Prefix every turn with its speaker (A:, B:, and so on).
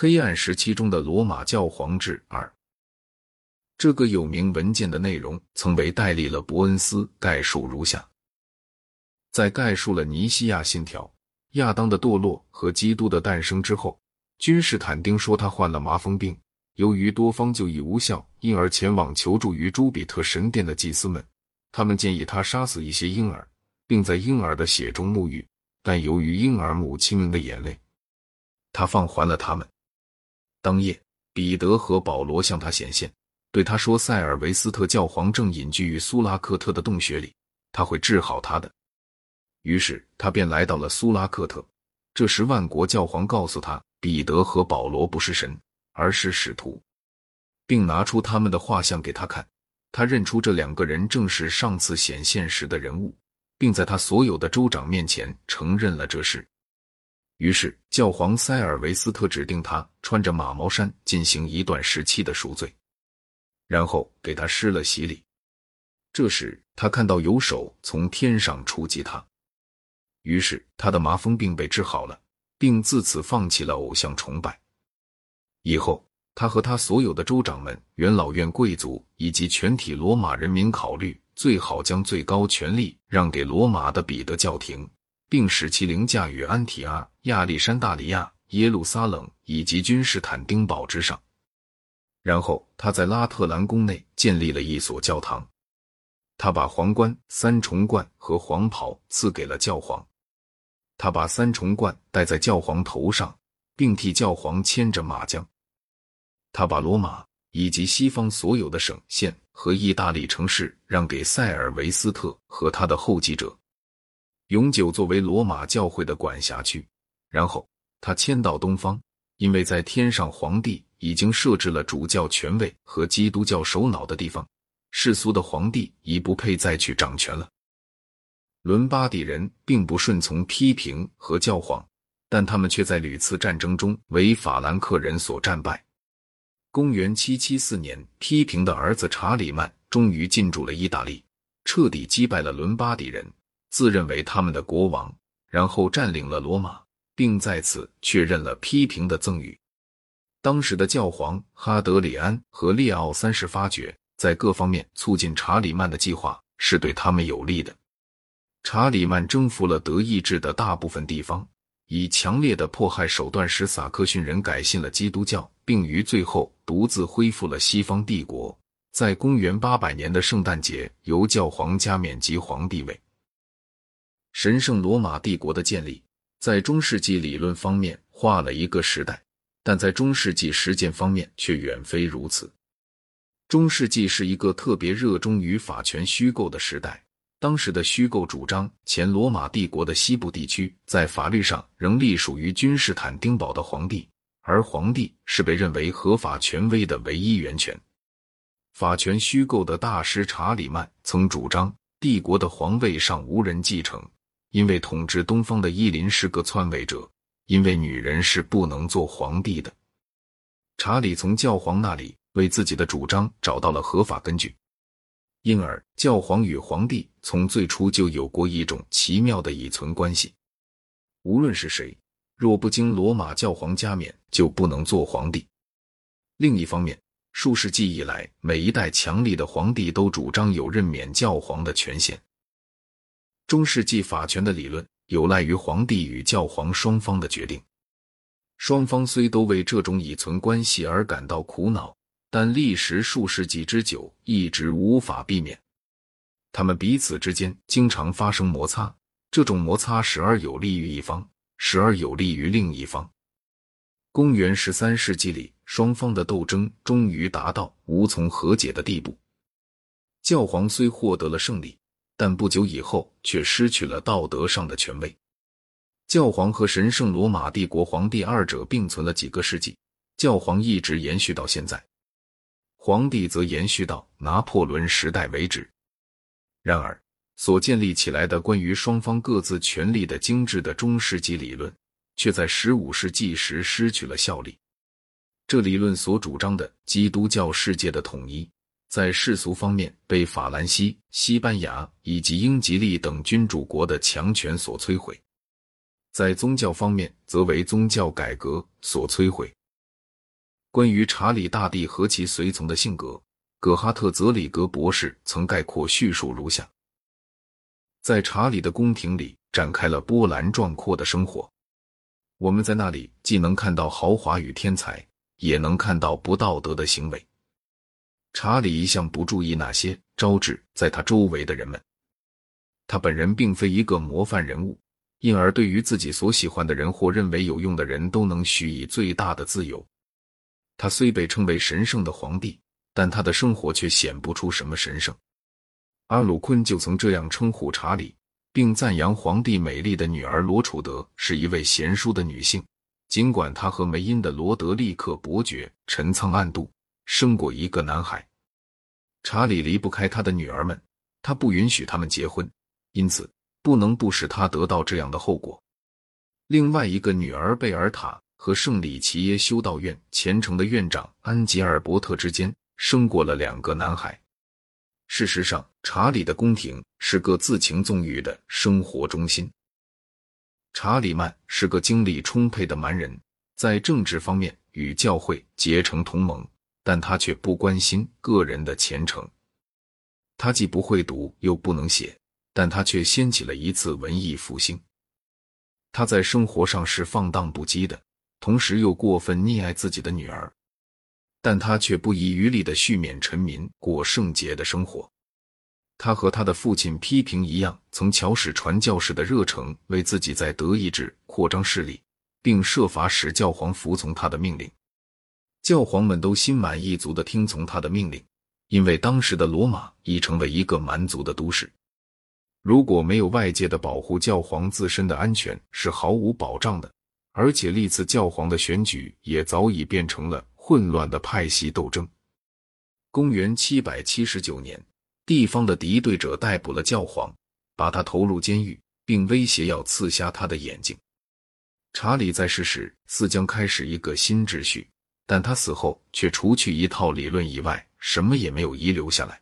A: 黑暗时期中的罗马教皇制二。这个有名文件的内容曾为戴利勒·伯恩斯概述如下：在概述了尼西亚信条、亚当的堕落和基督的诞生之后，君士坦丁说他患了麻风病。由于多方就医无效，因而前往求助于朱比特神殿的祭司们。他们建议他杀死一些婴儿，并在婴儿的血中沐浴，但由于婴儿母亲们的眼泪，他放还了他们。当夜，彼得和保罗向他显现，对他说：“塞尔维斯特教皇正隐居于苏拉克特的洞穴里，他会治好他的。”于是他便来到了苏拉克特。这时，万国教皇告诉他，彼得和保罗不是神。而是使徒，并拿出他们的画像给他看。他认出这两个人正是上次显现时的人物，并在他所有的州长面前承认了这事。于是，教皇塞尔维斯特指定他穿着马毛衫进行一段时期的赎罪，然后给他施了洗礼。这时，他看到有手从天上触及他，于是他的麻风病被治好了，并自此放弃了偶像崇拜。以后，他和他所有的州长们、元老院贵族以及全体罗马人民考虑，最好将最高权力让给罗马的彼得教廷，并使其凌驾于安提阿、亚历山大里亚、耶路撒冷以及君士坦丁堡之上。然后，他在拉特兰宫内建立了一所教堂。他把皇冠、三重冠和黄袍赐给了教皇。他把三重冠戴在教皇头上。并替教皇牵着马缰。他把罗马以及西方所有的省县和意大利城市让给塞尔维斯特和他的后继者，永久作为罗马教会的管辖区。然后他迁到东方，因为在天上皇帝已经设置了主教权位和基督教首脑的地方，世俗的皇帝已不配再去掌权了。伦巴底人并不顺从批评和教皇。但他们却在屡次战争中为法兰克人所战败。公元七七四年，批评的儿子查理曼终于进驻了意大利，彻底击败了伦巴底人，自认为他们的国王，然后占领了罗马，并在此确认了批评的赠与。当时的教皇哈德里安和列奥三世发觉，在各方面促进查理曼的计划是对他们有利的。查理曼征服了德意志的大部分地方。以强烈的迫害手段使萨克逊人改信了基督教，并于最后独自恢复了西方帝国。在公元八百年的圣诞节，由教皇加冕及皇帝位。神圣罗马帝国的建立，在中世纪理论方面画了一个时代，但在中世纪实践方面却远非如此。中世纪是一个特别热衷于法权虚构的时代。当时的虚构主张，前罗马帝国的西部地区在法律上仍隶属于君士坦丁堡的皇帝，而皇帝是被认为合法权威的唯一源泉。法权虚构的大师查理曼曾主张，帝国的皇位上无人继承，因为统治东方的伊林是个篡位者，因为女人是不能做皇帝的。查理从教皇那里为自己的主张找到了合法根据。因而，教皇与皇帝从最初就有过一种奇妙的依存关系。无论是谁，若不经罗马教皇加冕，就不能做皇帝。另一方面，数世纪以来，每一代强力的皇帝都主张有任免教皇的权限。中世纪法权的理论有赖于皇帝与教皇双方的决定。双方虽都为这种已存关系而感到苦恼。但历时数世纪之久，一直无法避免。他们彼此之间经常发生摩擦，这种摩擦时而有利于一方，时而有利于另一方。公元十三世纪里，双方的斗争终于达到无从和解的地步。教皇虽获得了胜利，但不久以后却失去了道德上的权威。教皇和神圣罗马帝国皇帝二者并存了几个世纪，教皇一直延续到现在。皇帝则延续到拿破仑时代为止。然而，所建立起来的关于双方各自权力的精致的中世纪理论，却在十五世纪时失去了效力。这理论所主张的基督教世界的统一，在世俗方面被法兰西、西班牙以及英吉利等君主国的强权所摧毁；在宗教方面，则为宗教改革所摧毁。关于查理大帝和其随从的性格，葛哈特·泽里格博士曾概括叙述如下：在查理的宫廷里展开了波澜壮阔的生活。我们在那里既能看到豪华与天才，也能看到不道德的行为。查理一向不注意那些招致在他周围的人们。他本人并非一个模范人物，因而对于自己所喜欢的人或认为有用的人都能许以最大的自由。他虽被称为神圣的皇帝，但他的生活却显不出什么神圣。阿鲁昆就曾这样称呼查理。并赞扬皇帝美丽的女儿罗楚德是一位贤淑的女性，尽管她和梅因的罗德利克伯爵陈仓暗度，生过一个男孩。查理离不开他的女儿们，他不允许他们结婚，因此不能不使他得到这样的后果。另外一个女儿贝尔塔和圣里奇耶修道院虔诚的院长安吉尔伯特之间生过了两个男孩。事实上，查理的宫廷是个自情纵欲的生活中心。查理曼是个精力充沛的蛮人，在政治方面与教会结成同盟，但他却不关心个人的前程。他既不会读又不能写，但他却掀起了一次文艺复兴。他在生活上是放荡不羁的，同时又过分溺爱自己的女儿。但他却不遗余力的续免臣民，过圣洁的生活。他和他的父亲批评一样，曾巧使传教士的热诚为自己在德意志扩张势力，并设法使教皇服从他的命令。教皇们都心满意足的听从他的命令，因为当时的罗马已成为一个蛮族的都市。如果没有外界的保护，教皇自身的安全是毫无保障的。而且历次教皇的选举也早已变成了。混乱的派系斗争。公元七百七十九年，地方的敌对者逮捕了教皇，把他投入监狱，并威胁要刺瞎他的眼睛。查理在世时似将开始一个新秩序，但他死后却除去一套理论以外，什么也没有遗留下来。